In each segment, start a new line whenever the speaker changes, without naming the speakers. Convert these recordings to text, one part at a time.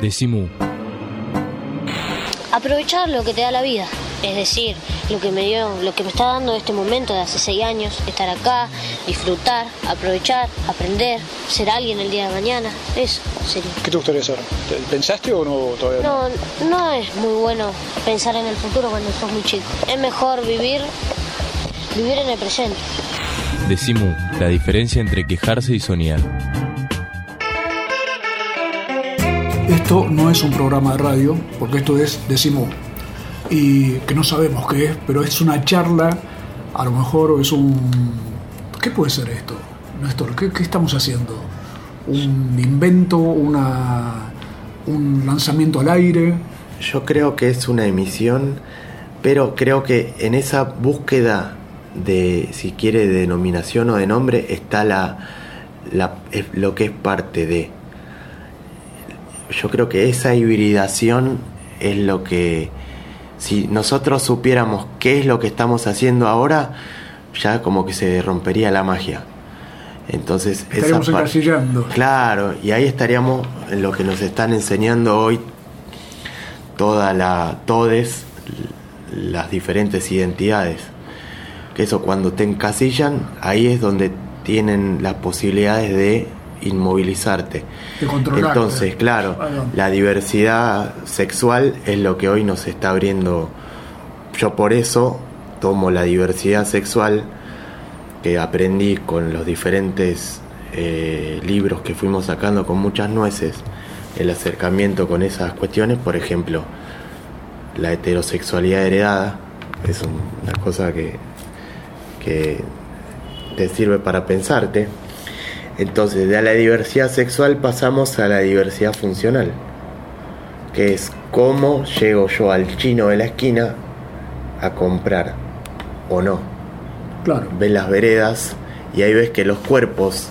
Decimu.
Aprovechar lo que te da la vida, es decir, lo que me dio, lo que me está dando este momento de hace seis años, estar acá, disfrutar, aprovechar, aprender, ser alguien el día de mañana, eso sería.
¿Qué te gustaría ser? ¿Pensaste o no todavía?
No, no es muy bueno pensar en el futuro cuando sos muy chico. Es mejor vivir, vivir en el presente.
Decimu, la diferencia entre quejarse y soñar.
Esto no es un programa de radio, porque esto es Decimu. Y que no sabemos qué es, pero es una charla, a lo mejor es un... ¿Qué puede ser esto, Néstor? ¿Qué, qué estamos haciendo? ¿Un invento? Una, ¿Un lanzamiento al aire?
Yo creo que es una emisión, pero creo que en esa búsqueda de, si quiere, de denominación o de nombre, está la, lo que es parte de. Yo creo que esa hibridación es lo que, si nosotros supiéramos qué es lo que estamos haciendo ahora, ya como que se rompería la magia. Entonces,
Estaríamos
esa
encasillando.
Claro, y ahí estaríamos en lo que nos están enseñando hoy toda la todes las diferentes identidades. Que eso cuando te encasillan, ahí es donde tienen las posibilidades de inmovilizarte. Entonces, claro, la diversidad sexual es lo que hoy nos está abriendo. Yo por eso tomo la diversidad sexual que aprendí con los diferentes eh, libros que fuimos sacando con muchas nueces, el acercamiento con esas cuestiones, por ejemplo, la heterosexualidad heredada, es un- una cosa que, que te sirve para pensarte. Entonces, de la diversidad sexual pasamos a la diversidad funcional, que es cómo llego yo al chino de la esquina a comprar o no
Claro.
ves las veredas y ahí ves que los cuerpos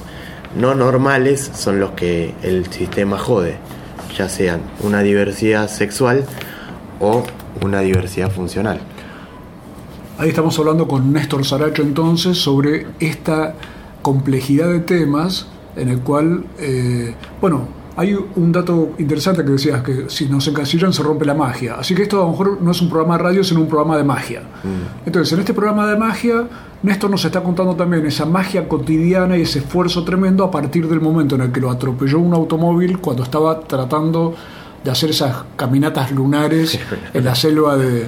no normales son los que el sistema jode, ya sean una diversidad sexual o una diversidad funcional.
Ahí estamos hablando con Néstor Saracho entonces sobre esta complejidad de temas en el cual, eh, bueno, hay un dato interesante que decías que si nos encasillan se rompe la magia. Así que esto a lo mejor no es un programa de radio, sino un programa de magia. Entonces, en este programa de magia, Néstor nos está contando también esa magia cotidiana y ese esfuerzo tremendo a partir del momento en el que lo atropelló un automóvil cuando estaba tratando de hacer esas caminatas lunares en la selva de,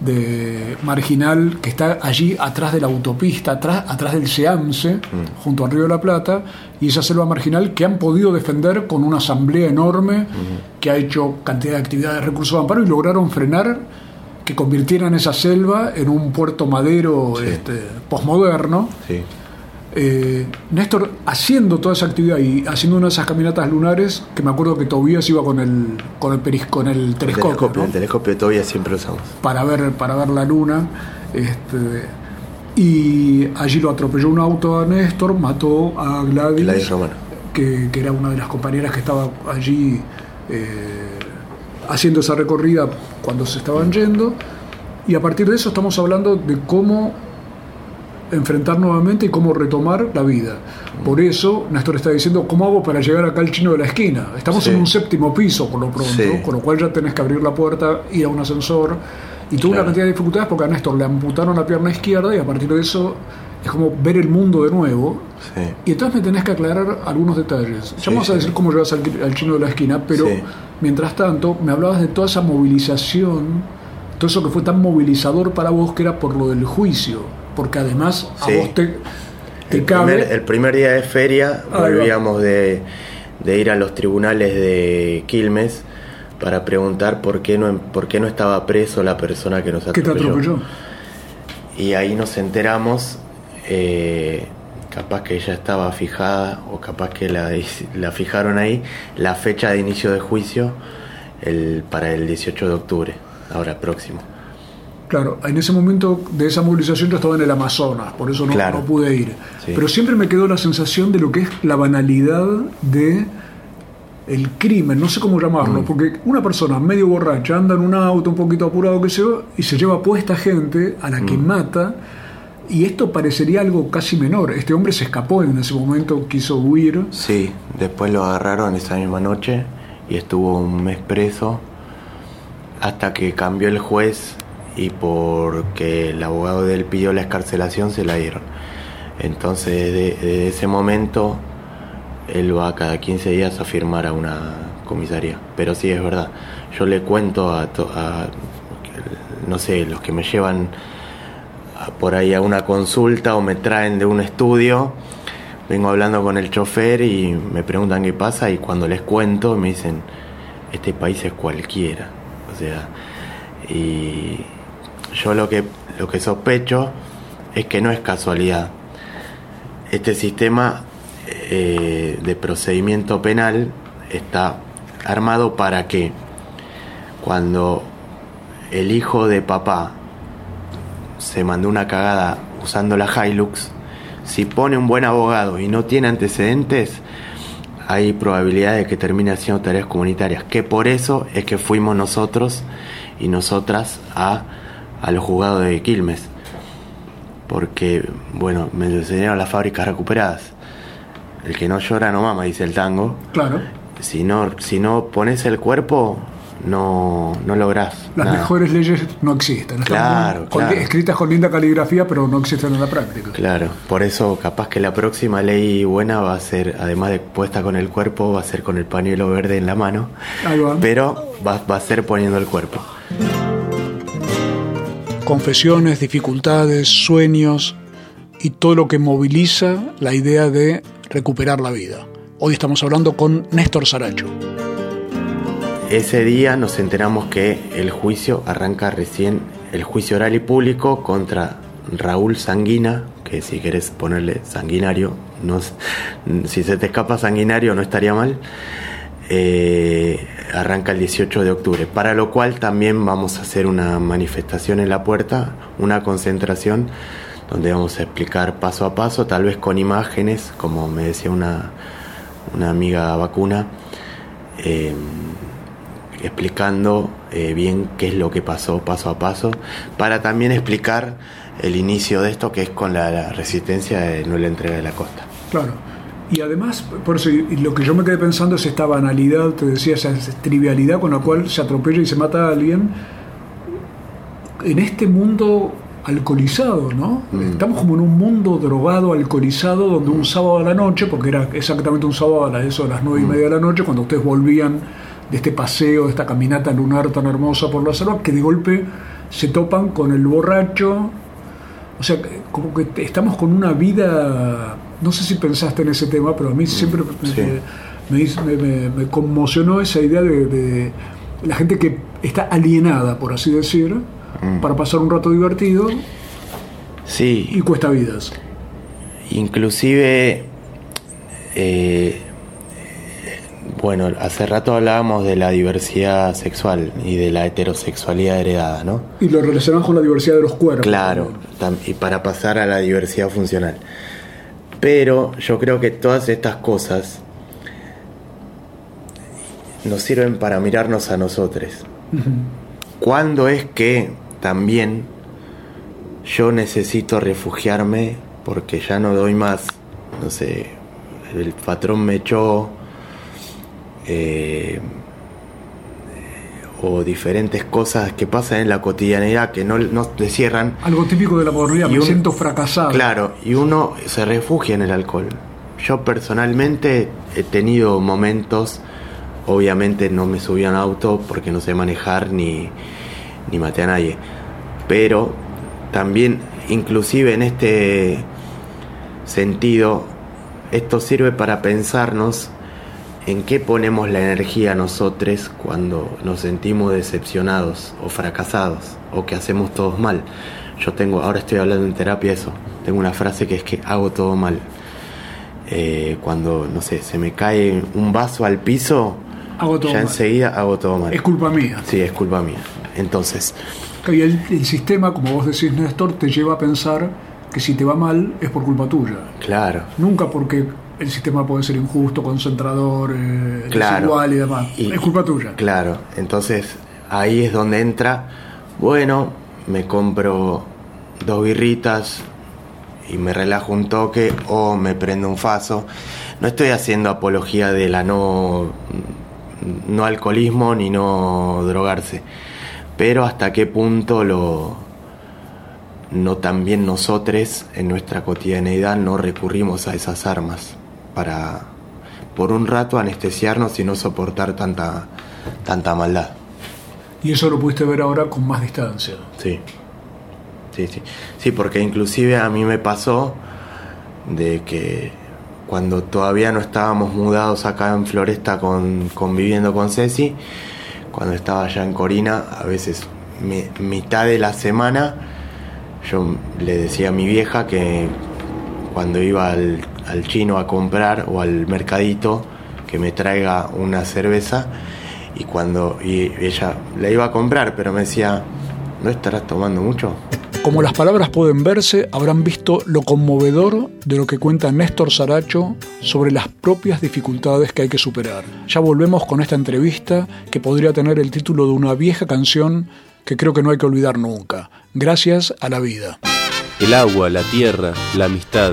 de Marginal, que está allí atrás de la autopista, atrás, atrás del Seamse, junto al Río de la Plata, y esa selva marginal que han podido defender con una asamblea enorme que ha hecho cantidad de actividades de recursos de amparo y lograron frenar que convirtieran esa selva en un puerto madero este, posmoderno.
Sí.
Eh, Néstor haciendo toda esa actividad y haciendo una de esas caminatas lunares, que me acuerdo que Tobías iba con el con el, peris- con el
El
telescopio, ¿no?
el telescopio todavía siempre lo usamos.
para ver para ver la luna. Este, y allí lo atropelló un auto a Néstor, mató a Gladys,
Gladys Romano.
que, que era una de las compañeras que estaba allí eh, haciendo esa recorrida cuando se estaban yendo. Y a partir de eso estamos hablando de cómo enfrentar nuevamente y cómo retomar la vida. Por eso Néstor está diciendo, ¿cómo hago para llegar acá al chino de la esquina? Estamos
Sí.
en un séptimo piso por lo pronto,
Sí.
con lo cual ya tenés que abrir la puerta, ir a un ascensor. Y tuvo una cantidad de dificultades porque a Néstor le amputaron la pierna izquierda y a partir de eso es como ver el mundo de nuevo.
Sí.
Y entonces me tenés que aclarar algunos detalles. Ya vamos a decir cómo llegas al, al chino de la esquina, pero mientras tanto me hablabas de toda esa movilización, todo eso que fue tan movilizador para vos que era por lo del juicio, porque además a
Sí.
vos te, te
El
cabe...
primer, el primer día de feria volvíamos de, de ir a los tribunales de Quilmes para preguntar por qué no, por qué no estaba preso la persona que nos
¿Qué te
atropelló.
atropelló?
Y ahí nos enteramos, eh, capaz que ella estaba fijada o capaz que la, la fijaron ahí, la fecha de inicio de juicio el, para el 18 de octubre, ahora próximo.
Claro, en ese momento de esa movilización yo estaba en el Amazonas, por eso no,
Claro.
no pude ir.
Sí.
Pero siempre me quedó la sensación de lo que es la banalidad de el crimen, no sé cómo llamarlo,
Mm.
porque una persona medio borracha anda en un auto un poquito apurado que se y se lleva puesta gente a la que
Mm.
mata y esto parecería algo casi menor. Este hombre se escapó en ese momento, quiso huir.
Sí, después lo agarraron esa misma noche y estuvo un mes preso hasta que cambió el juez y porque el abogado de él pidió la escarcelación se la dieron. Entonces desde, ese momento él va cada 15 días a firmar a una comisaría. Pero sí es verdad, yo le cuento a, no sé, los que me llevan por ahí a una consulta o me traen de un estudio, vengo hablando con el chofer y me preguntan qué pasa y cuando les cuento me dicen, este país es cualquiera. O sea, y yo lo que, lo que sospecho es que no es casualidad. Este sistema eh, de procedimiento penal está armado para que cuando el hijo de papá se mandó una cagada usando la Hilux, si pone un buen abogado y no tiene antecedentes, hay probabilidad de que termine haciendo tareas comunitarias. Que por eso es que fuimos nosotros y nosotras a, a los juzgados de Quilmes. Porque, bueno, me enseñaron las fábricas recuperadas. El que no llora no mama, dice el tango.
Claro.
Si no, si no pones el cuerpo, no, no lográs.
Las mejores leyes no existen.
claro,
Escritas con linda caligrafía, pero no existen en la práctica.
Claro, por eso capaz que la próxima ley buena va a ser, además de puesta con el cuerpo, va a ser con el pañuelo verde en la mano. Pero va, va a ser poniendo el cuerpo.
Confesiones, dificultades, sueños y todo lo que moviliza la idea de recuperar la vida. Hoy estamos hablando con Néstor Saracho.
Ese día nos enteramos que el juicio arranca recién, el juicio oral y público contra Raúl Sanguina, que si querés ponerle sanguinario, no, si se te escapa sanguinario no estaría mal, eh, arranca el 18 de octubre, para lo cual también vamos a hacer una manifestación en la puerta, una concentración, donde vamos a explicar paso a paso, tal vez con imágenes, como me decía una, una amiga vacuna. Eh, explicando eh, bien qué es lo que pasó paso a paso, para también explicar el inicio de esto que es con la, resistencia de no la entrega de la costa.
Claro. Y además, por eso, lo que yo me quedé pensando es esta banalidad, te decía, esa trivialidad con la cual se atropella y se mata a alguien en este mundo alcoholizado, ¿no? Mm. Estamos como en un mundo drogado, alcoholizado, donde un sábado a la noche, porque era exactamente un sábado a eso de las nueve y mm. media de la noche, cuando ustedes volvían de este paseo, de esta caminata lunar tan hermosa por la selva, que de golpe se topan con el borracho. O sea, como que estamos con una vida, no sé si pensaste en ese tema, pero a mí siempre me, conmocionó esa idea de, la gente que está alienada, por así decir, mm. para pasar un rato divertido.
Sí.
Y cuesta vidas.
Inclusive eh, bueno, hace rato hablábamos de la diversidad sexual y de la heterosexualidad heredada, ¿no?
Y lo relacionamos con la diversidad de los cuerpos.
Claro, y para pasar a la diversidad funcional. Pero yo creo que todas estas cosas nos sirven para mirarnos a nosotros. ¿Cuándo es que también yo necesito refugiarme porque ya no doy más? No sé, el patrón me echó eh, o diferentes cosas que pasan en la cotidianidad que no, no te cierran.
Algo típico de la modernidad, me siento fracasado.
Claro, y uno se refugia en el alcohol. Yo personalmente he tenido momentos, obviamente no me subí a un auto porque no sé manejar ni, ni maté a nadie, pero también inclusive en este sentido, esto sirve para pensarnos ¿En qué ponemos la energía nosotros cuando nos sentimos decepcionados o fracasados o que hacemos todos mal? Yo tengo, ahora estoy hablando en terapia eso, tengo una frase que es que hago todo mal. Eh, cuando, no sé, se me cae un vaso al piso, ya enseguida hago todo mal.
Es culpa mía.
Sí, es culpa mía. Entonces...
Y el, el sistema, como vos decís, Néstor, te lleva a pensar que si te va mal es por culpa tuya.
Claro.
Nunca porque el sistema puede ser injusto, concentrador, eh, desigual y demás. es culpa tuya.
Claro, entonces ahí es donde entra, bueno, me compro dos birritas y me relajo un toque o me prendo un faso. No estoy haciendo apología de la no no alcoholismo ni no drogarse. Pero hasta qué punto lo no también nosotros en nuestra cotidianeidad no recurrimos a esas armas para por un rato anestesiarnos y no soportar tanta tanta maldad.
Y eso lo pudiste ver ahora con más distancia.
Sí. Sí, sí. Sí, porque inclusive a mí me pasó de que cuando todavía no estábamos mudados acá en Floresta con, conviviendo con Ceci, cuando estaba allá en Corina, a veces mitad de la semana, yo le decía a mi vieja que cuando iba al, al chino a comprar o al mercadito, que me traiga una cerveza y cuando y ella la iba a comprar, pero me decía, ¿no estarás tomando mucho?
Como las palabras pueden verse, habrán visto lo conmovedor de lo que cuenta Néstor Saracho sobre las propias dificultades que hay que superar. Ya volvemos con esta entrevista que podría tener el título de una vieja canción que creo que no hay que olvidar nunca. Gracias a la vida.
El agua, la tierra, la amistad.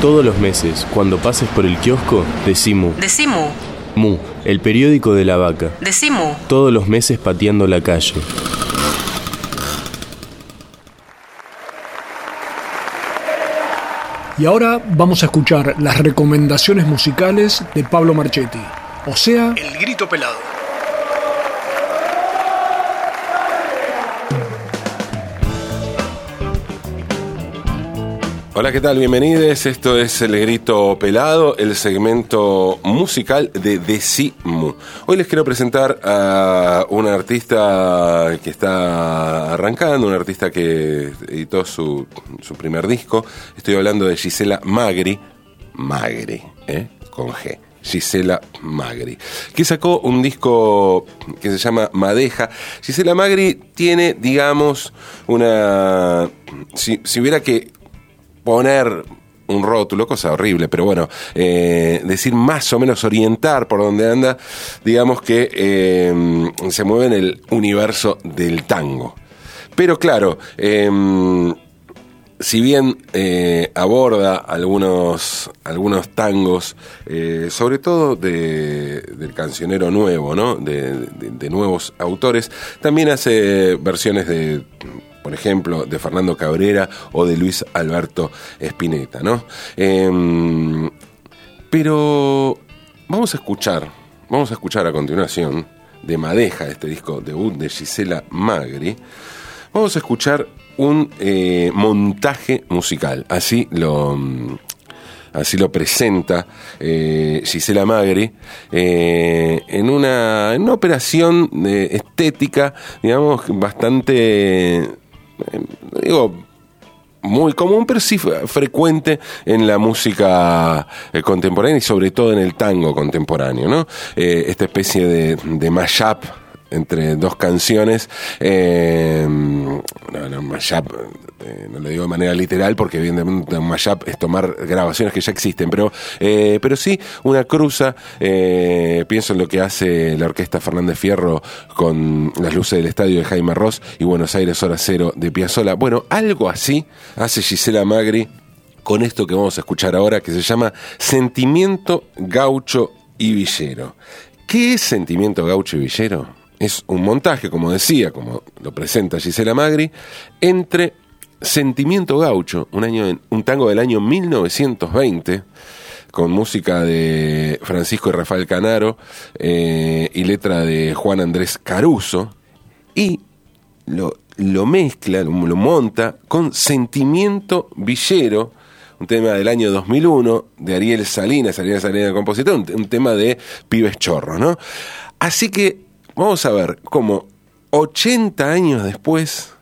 Todos los meses, cuando pases por el kiosco, decimos...
Decimos.
Mu, el periódico de la vaca.
Decimos.
Todos los meses pateando la calle.
Y ahora vamos a escuchar las recomendaciones musicales de Pablo Marchetti, o sea, El Grito Pelado.
Hola, ¿qué tal? Bienvenidos. Esto es El Grito Pelado, el segmento musical de Decimu. Hoy les quiero presentar a una artista que está arrancando, un artista que editó su, su primer disco. Estoy hablando de Gisela Magri. Magri, ¿eh? Con G. Gisela Magri, que sacó un disco que se llama Madeja. Gisela Magri tiene, digamos, una... Si, si hubiera que poner un rótulo, cosa horrible, pero bueno, eh, decir más o menos orientar por donde anda, digamos que eh, se mueve en el universo del tango. Pero claro, eh, si bien aborda algunos, algunos tangos, sobre todo de, del cancionero nuevo, ¿no? de nuevos autores, también hace versiones de por ejemplo, de Fernando Cabrera o de Luis Alberto Spinetta, ¿no? Em, pero vamos a escuchar, vamos a escuchar a continuación de Madeja, este disco debut de Gisela Magri, vamos a escuchar un eh, montaje musical, así lo, así lo presenta eh, Gisela Magri, eh, en, una, en, una, operación estética, digamos, bastante digo, muy común, pero sí frecuente en la música eh, contemporánea y sobre todo en el tango contemporáneo, ¿no? Eh, esta especie de, de mashup entre dos canciones. Eh, no, mashup, eh, no lo digo de manera literal porque evidentemente un mashup es tomar grabaciones que ya existen, pero, eh, pero sí una cruza. Pienso en lo que hace la orquesta Fernández Fierro con las luces del estadio de Jaime Ross y Buenos Aires Hora Cero de Piazzola. Bueno, algo así hace Gisela Magri con esto que vamos a escuchar ahora que se llama Sentimiento Gaucho y Villero. ¿Qué es Sentimiento Gaucho y Villero? Es un montaje, como decía, como lo presenta Gisela Magri, entre Sentimiento Gaucho, un, tango del año 1920, con música de Francisco y Rafael Canaro eh, y letra de Juan Andrés Caruso, y lo, lo mezcla, lo, monta con Sentimiento Villero, un tema del año 2001 de Ariel Salinas, Ariel Salinas el compositor, un, un tema de Pibes Chorros, ¿no? Así que Vamos a ver cómo 80 años después,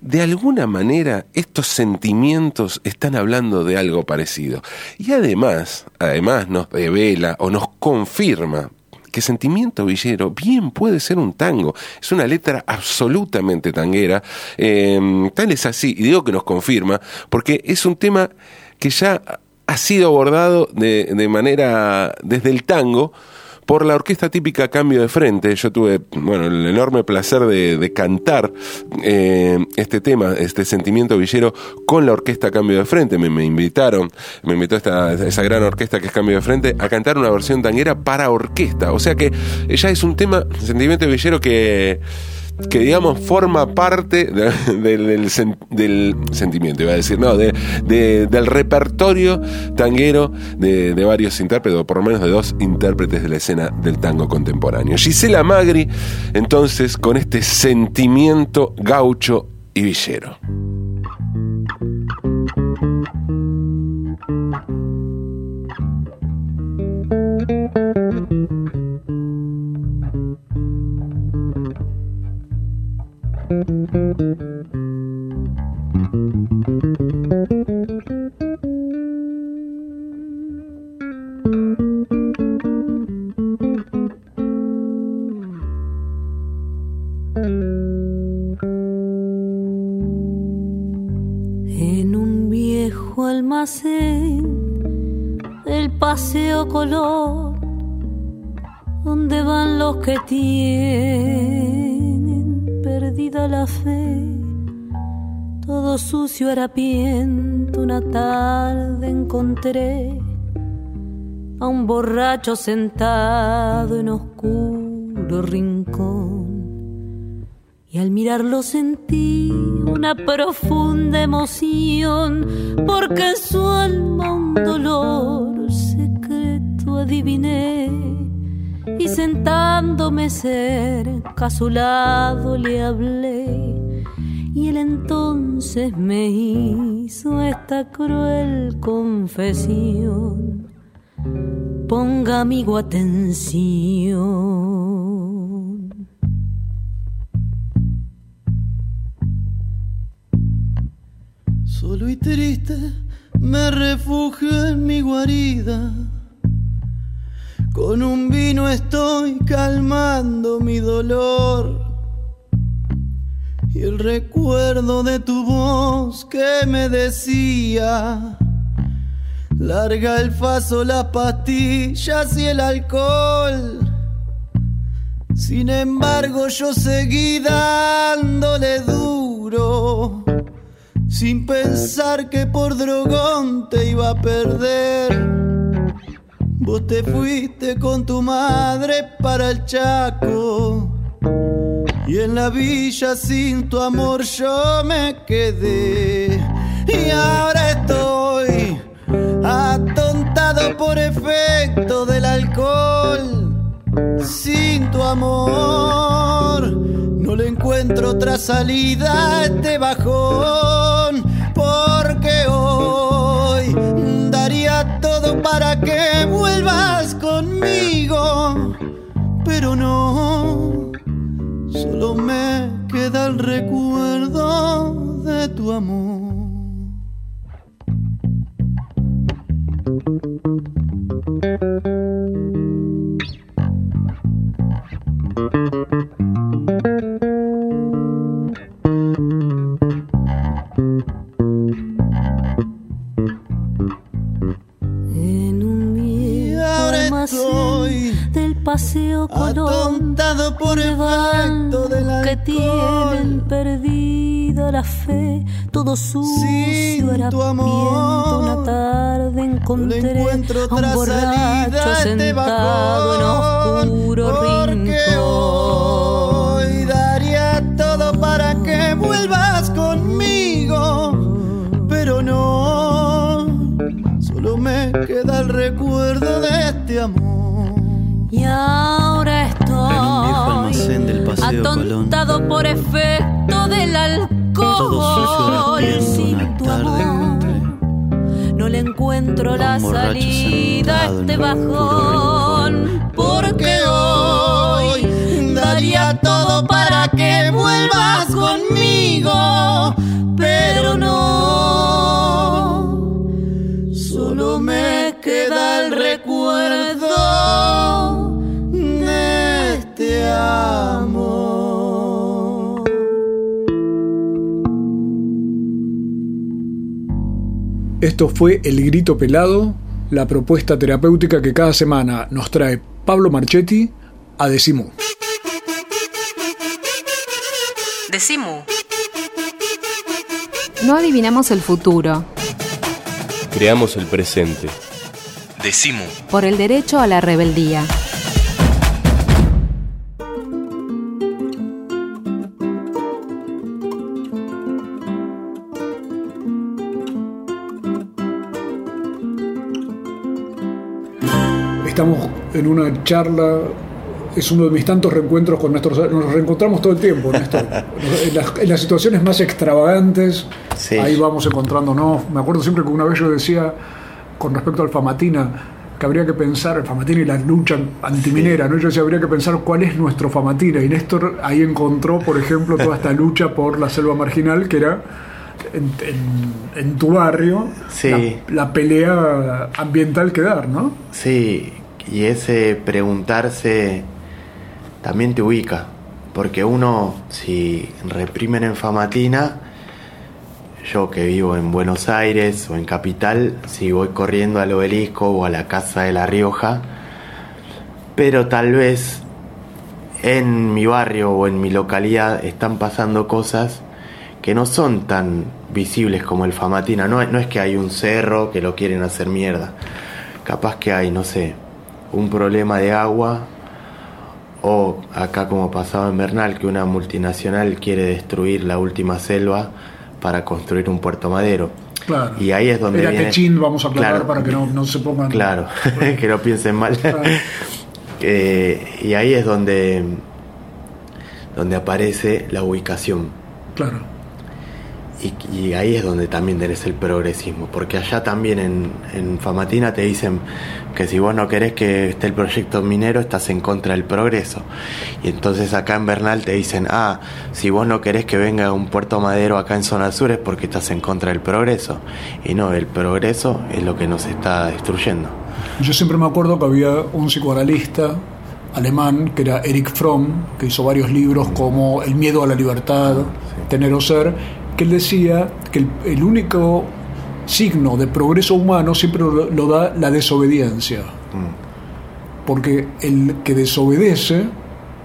de alguna manera estos sentimientos están hablando de algo parecido. Y además, además nos revela o nos confirma que Sentimiento Villero bien puede ser un tango. Es una letra absolutamente tanguera. Eh, tal es así, y digo que nos confirma, porque es un tema que ya ha sido abordado de, de manera desde el tango por la orquesta típica Cambio de Frente. Yo tuve, bueno, el enorme placer de, de cantar eh, este tema, este sentimiento villero, con la orquesta Cambio de Frente. Me, me invitaron, me invitó esta, esa gran orquesta que es Cambio de Frente, a cantar una versión tanguera para orquesta. O sea que ya es un tema, sentimiento villero, que que digamos forma parte de- del, del sen- del sentimiento, iba a decir, no, de, de- del repertorio tanguero de varios intérpretes, o por lo menos de dos intérpretes de la escena del tango contemporáneo. Gisela Magri, entonces, con este sentimiento gaucho y villero.
Harapiento, una tarde encontré a un borracho sentado en oscuro rincón. Y al mirarlo sentí una profunda emoción, porque en su alma un dolor secreto adiviné. Y sentándome cerca a su lado le hablé, y él entonces me hizo esta cruel confesión. Ponga amigo atención.
Solo y triste me refugio en mi guarida. Con un vino estoy calmando mi dolor. El recuerdo de tu voz que me decía, larga el faso, las pastillas y el alcohol. Sin embargo yo seguí dándole duro sin pensar que por drogón te iba a perder. Vos te fuiste con tu madre para el Chaco. Y en la villa sin tu amor yo me quedé. Y ahora estoy atontado por efecto del alcohol. Sin tu amor no le encuentro otra salida a este bajón. Porque hoy daría todo para que vuelvas el recuerdo de tu amor.
En un viejo
ahora
almacén
estoy
paseo colón
Atontado por
van
efecto del
que
alcohol.
tienen perdida la fe, todo sucio
tu
harapiento.
amor,
Una tarde encontré a un borracho
este
sentado en oscuro
porque
rincón.
hoy daría todo para que vuelvas conmigo, pero no, solo me queda el recuerdo de este amor.
Y ahora
En un viejo almacén del
estoy
Paseo Colón.
atontado por efecto del
Todo sucio
alcohol.
harapiento,
Sin
una
tu
tarde encontré
no le encuentro la salida a este
en
bajón. Porque hoy daría todo para que vuelvas conmigo. Pero no, solo me queda el recuerdo
Esto fue El Grito Pelado, la propuesta terapéutica que cada semana nos trae Pablo Marchetti a Decimu.
Decimu. No adivinamos el futuro.
Creamos el presente.
Decimu.
Por el derecho a la rebeldía.
En una charla, es uno de mis tantos reencuentros con Néstor. Nos reencontramos todo el tiempo, Néstor. en, las, en las situaciones más extravagantes,
Sí.
ahí vamos encontrándonos. Me acuerdo siempre que una vez yo decía, con respecto al Famatina, que habría que pensar, el Famatina y la lucha antiminera, ¿no? Yo decía, habría que pensar cuál es nuestro Famatina. Y Néstor ahí encontró, por ejemplo, toda esta lucha por la selva marginal, que era en, en- en tu barrio
Sí.
la, la pelea ambiental que dar, ¿no?
Sí, y ese preguntarse también te ubica, porque uno, si reprimen en Famatina, yo que vivo en Buenos Aires o en Capital, si voy corriendo al obelisco o a la Casa de La Rioja, pero tal vez en mi barrio o en mi localidad están pasando cosas que no son tan visibles como el Famatina. No, es que hay un cerro que lo quieren hacer mierda. Capaz que hay, no sé, un problema de agua o acá como pasaba en Bernal, que una multinacional quiere destruir la última selva para construir un puerto madero.
Claro.
Y ahí es donde
Era
viene-
Techín, vamos a aclarar
Claro.
para que no, no se pongan.
Claro, que no piensen mal.
Claro.
Eh, y ahí es donde, donde aparece la ubicación.
Claro.
Y, y ahí es donde también tenés el progresismo, porque allá también en, en Famatina te dicen que si vos no querés que esté el proyecto minero, estás en contra del progreso. Y entonces acá en Bernal te dicen, ah, si vos no querés que venga un puerto madero acá en zona sur es porque estás en contra del progreso. Y no, el progreso es lo que nos está destruyendo.
Yo siempre me acuerdo que había un psicoanalista alemán que era Eric Fromm, que hizo varios libros como El miedo a la libertad, Tener o Ser, que él decía que el, el único signo de progreso humano siempre lo, lo da la desobediencia. Porque el que desobedece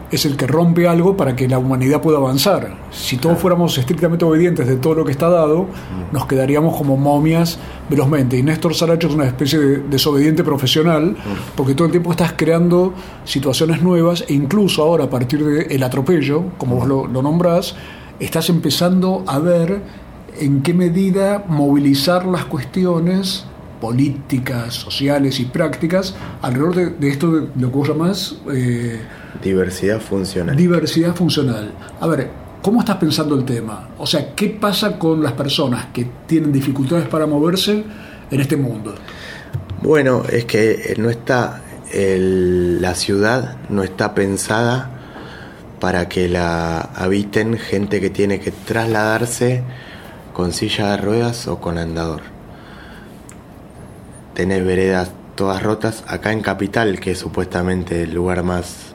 es el que rompe algo para que la humanidad pueda avanzar. Si todos fuéramos estrictamente obedientes de todo lo que está dado, nos quedaríamos como momias velozmente. Y Néstor Saracho es una especie de desobediente profesional, porque todo el tiempo estás creando situaciones nuevas e incluso ahora a partir del atropello, como vos lo, lo nombrás, estás empezando a ver en qué medida movilizar las cuestiones políticas, sociales y prácticas alrededor de, de esto de lo que vos llamás eh,
Diversidad funcional.
diversidad funcional. A ver, ¿cómo estás pensando el tema? O sea, ¿qué pasa con las personas que tienen dificultades para moverse en este mundo?
Bueno, es que no está el- la ciudad no está pensada para que la habiten gente que tiene que trasladarse con silla de ruedas o con andador. Tenés veredas todas rotas acá en Capital, que es supuestamente el lugar más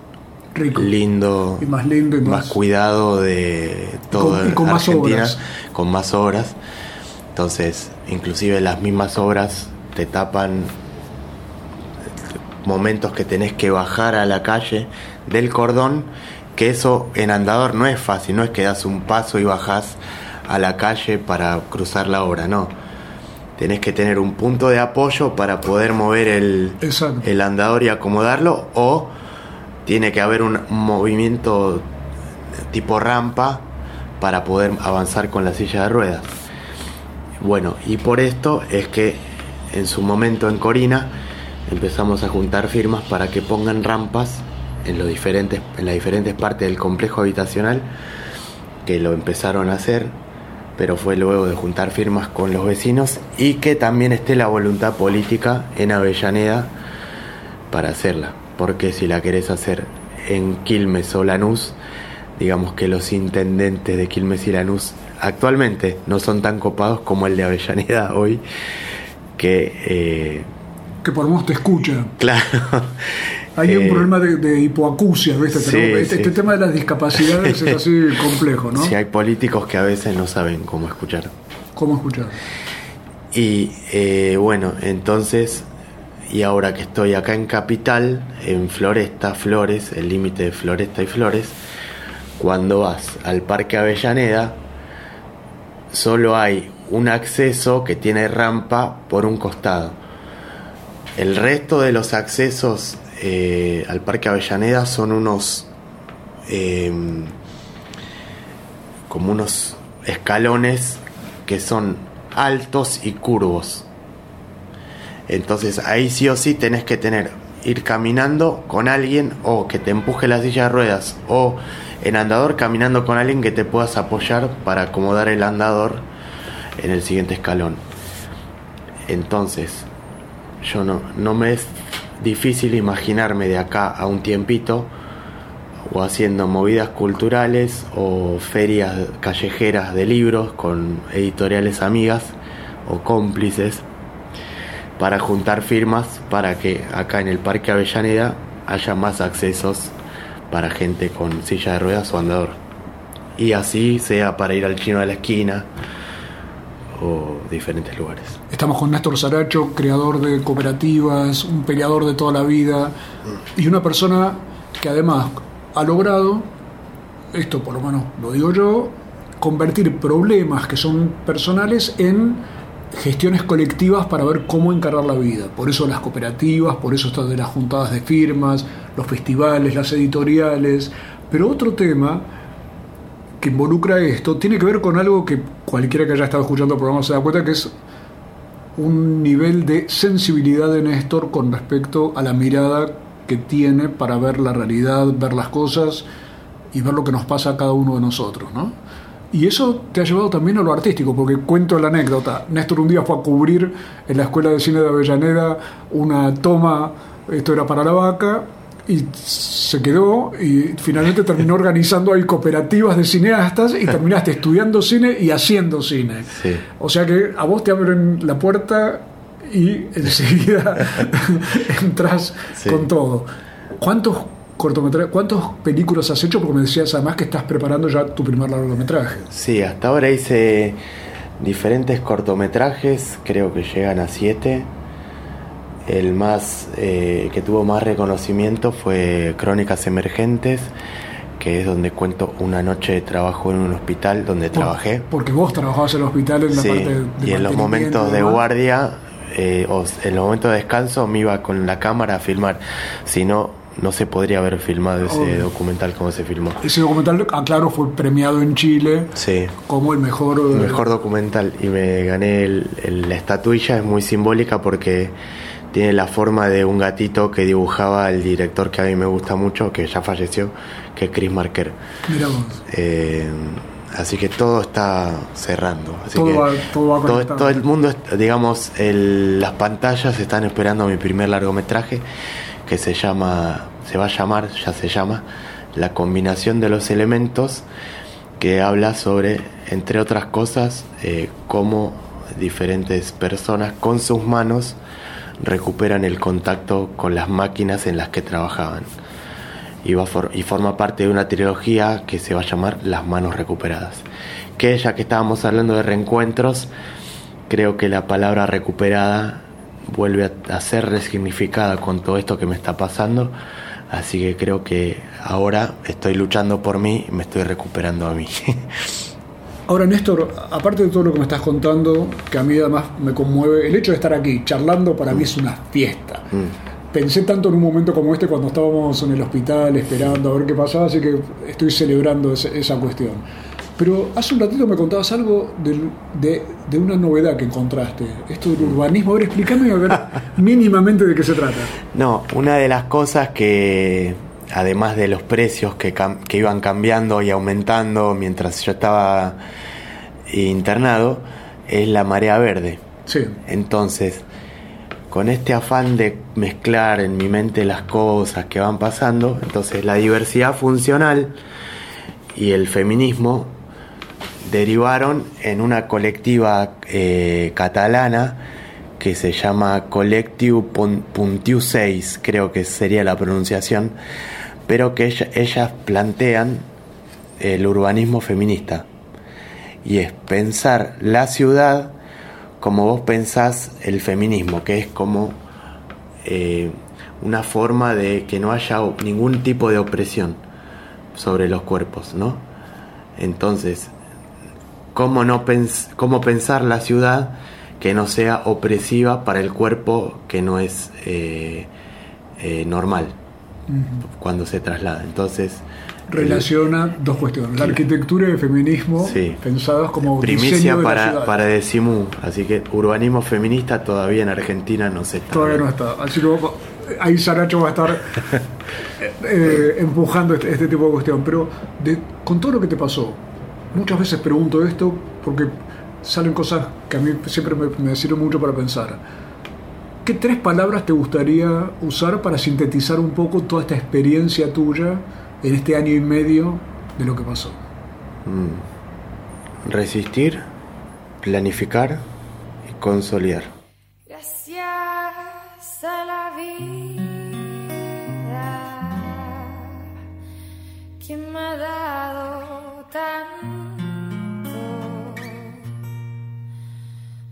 Rico.
lindo
Y más lindo y más-
cuidado de toda
con- y con más
Argentina,
obras.
con más obras. Entonces, inclusive las mismas obras te tapan momentos que tenés que bajar a la calle del cordón, que eso en andador no es fácil, no es que das un paso y bajás a la calle para cruzar la obra, no. Tenés que tener un punto de apoyo para poder mover el, el andador y acomodarlo o tiene que haber un movimiento tipo rampa para poder avanzar con la silla de ruedas. Bueno, y por esto es que en su momento en Corina empezamos a juntar firmas para que pongan rampas en, los diferentes, en las diferentes partes del complejo habitacional, que lo empezaron a hacer, pero fue luego de juntar firmas con los vecinos y que también esté la voluntad política en Avellaneda para hacerla. Porque si la querés hacer en Quilmes o Lanús, digamos que los intendentes de Quilmes y Lanús actualmente no son tan copados como el de Avellaneda hoy, que, eh,
Que por menos te escucha.
claro,
Hay un problema de, de hipoacusia, ¿viste?
sí,
este,
sí.
este tema de las discapacidades es así complejo, ¿no?
si hay políticos que a veces no saben cómo escuchar.
¿Cómo escuchar?
Y eh, bueno, entonces, y ahora que estoy acá en Capital, en Floresta, Flores, el límite de Floresta y Flores, cuando vas al Parque Avellaneda, solo hay un acceso que tiene rampa por un costado. El resto de los accesos eh, al Parque Avellaneda son unos em, como unos escalones que son altos y curvos. Entonces ahí sí o sí tenés que tener ir caminando con alguien o que te empuje la silla de ruedas o en andador caminando con alguien que te puedas apoyar para acomodar el andador en el siguiente escalón. Entonces, yo no, no me difícil imaginarme de acá a un tiempito o haciendo movidas culturales o ferias callejeras de libros con editoriales amigas o cómplices para juntar firmas para que acá en el Parque Avellaneda haya más accesos para gente con silla de ruedas o andador. Y así sea para ir al chino de la esquina diferentes lugares.
Estamos con Néstor Saracho, creador de cooperativas, un peleador de toda la vida y una persona que además ha logrado, esto por lo menos lo digo yo, convertir problemas que son personales en gestiones colectivas para ver cómo encarar la vida. Por eso las cooperativas, por eso estas de las juntadas de firmas, los festivales, las editoriales. Pero otro tema que involucra esto tiene que ver con algo que cualquiera que haya estado escuchando el programa se da cuenta que es un nivel de sensibilidad de Néstor con respecto a la mirada que tiene para ver la realidad, ver las cosas y ver lo que nos pasa a cada uno de nosotros, ¿no? Y eso te ha llevado también a lo artístico, porque cuento la anécdota. Néstor un día fue a cubrir en la Escuela de Cine de Avellaneda una toma, esto era para la vaca, y se quedó y finalmente terminó organizando ahí cooperativas de cineastas y terminaste estudiando cine y haciendo cine.
Sí.
O sea que a vos te abren la puerta y enseguida entras
Sí.
con todo. ¿Cuántos cortometrajes, cuántas películas has hecho? Porque me decías además que estás preparando ya tu primer largometraje.
Sí, hasta ahora hice diferentes cortometrajes, creo que llegan a siete. El más eh, que tuvo más reconocimiento fue Crónicas Emergentes, que es donde cuento una noche de trabajo en un hospital donde trabajé.
Porque vos trabajabas en el hospital en la
Sí,
parte de
y en los momentos de guardia eh, o en los momentos de descanso me iba con la cámara a filmar. Si no, no se podría haber filmado ese
Obvio.
documental como se filmó.
Ese documental, aclaro, fue premiado en Chile
Sí.
como el mejor... eh,
mejor documental y me gané el- el- la estatuilla es muy simbólica porque tiene la forma de un gatito que dibujaba el director que a mí me gusta mucho que ya falleció que es Chris Marker
Mira vos.
Eh, así que todo está cerrando así
Todo
que
va- todo va
todo, todo el mundo digamos el- las pantallas están esperando mi primer largometraje que se llama se va a llamar ya se llama la combinación de los elementos que habla sobre, entre otras cosas, eh, cómo diferentes personas con sus manos recuperan el contacto con las máquinas en las que trabajaban. Y, va for- y forma parte de una trilogía que se va a llamar Las manos recuperadas. Que ya que estábamos hablando de reencuentros, creo que la palabra recuperada vuelve a, ser resignificada con todo esto que me está pasando. Así que creo que ahora estoy luchando por mí me estoy recuperando a mí.
Ahora, Néstor, aparte de todo lo que me estás contando, que a mí además me conmueve, el hecho de estar aquí charlando para mí es una fiesta. Pensé tanto en un momento como este cuando estábamos en el hospital esperando a ver qué pasaba, así que estoy celebrando esa cuestión. Pero hace un ratito me contabas algo de, de una novedad que encontraste, esto del urbanismo. A ver, explícame a ver mínimamente de qué se trata.
No, una de las cosas que, además de los precios que, iban cambiando y aumentando mientras yo estaba internado, es la marea verde.
Sí.
Entonces, con este afán de mezclar en mi mente las cosas que van pasando, entonces la diversidad funcional y el feminismo derivaron en una colectiva eh, catalana que se llama Collectiu Pun- Puntiu 6, creo que sería la pronunciación, pero que ella- ellas plantean el urbanismo feminista y es pensar la ciudad como vos pensás el feminismo, que es como eh, una forma de que no haya ningún tipo de opresión sobre los cuerpos, ¿no? Entonces, ¿cómo, no pens cómo pensar la ciudad que no sea opresiva para el cuerpo que no es eh, eh, normal cuando se traslada? Entonces,
relaciona dos cuestiones, la arquitectura y el feminismo pensadas como
primicia
diseño de
para, para Decimu, así que urbanismo feminista todavía en Argentina no se está.
Todavía no está. Así que ahí Saracho va a estar eh, empujando este, este tipo de cuestión. Pero de- con todo lo que te pasó, muchas veces pregunto esto porque salen cosas que a mí siempre me, me sirven mucho para pensar. ¿Qué tres palabras te gustaría usar para sintetizar un poco toda esta experiencia tuya en este año y medio de lo que pasó?
Mm. Resistir, planificar y consolidar.
Gracias a la vida que me ha dado tanto.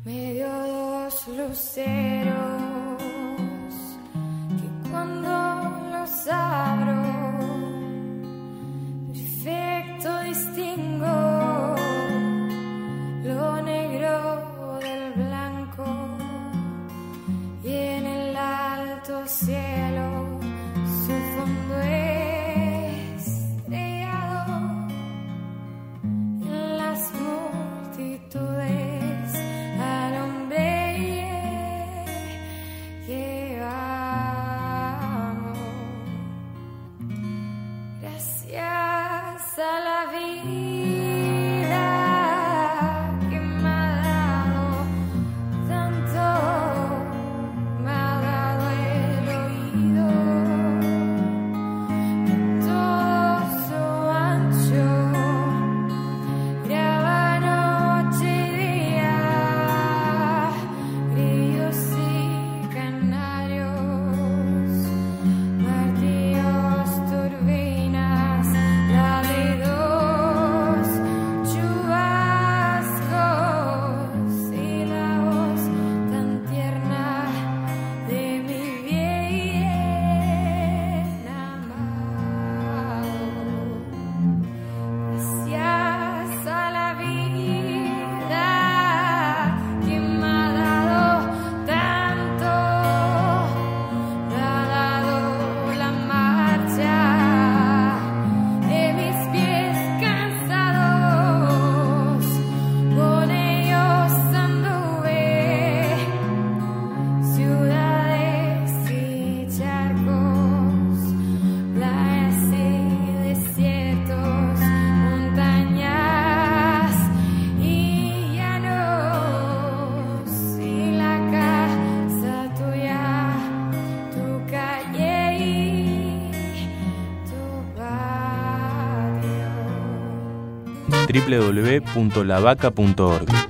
Me dio dos luceros cuando los abro, perfecto distingo
www.lavaca.org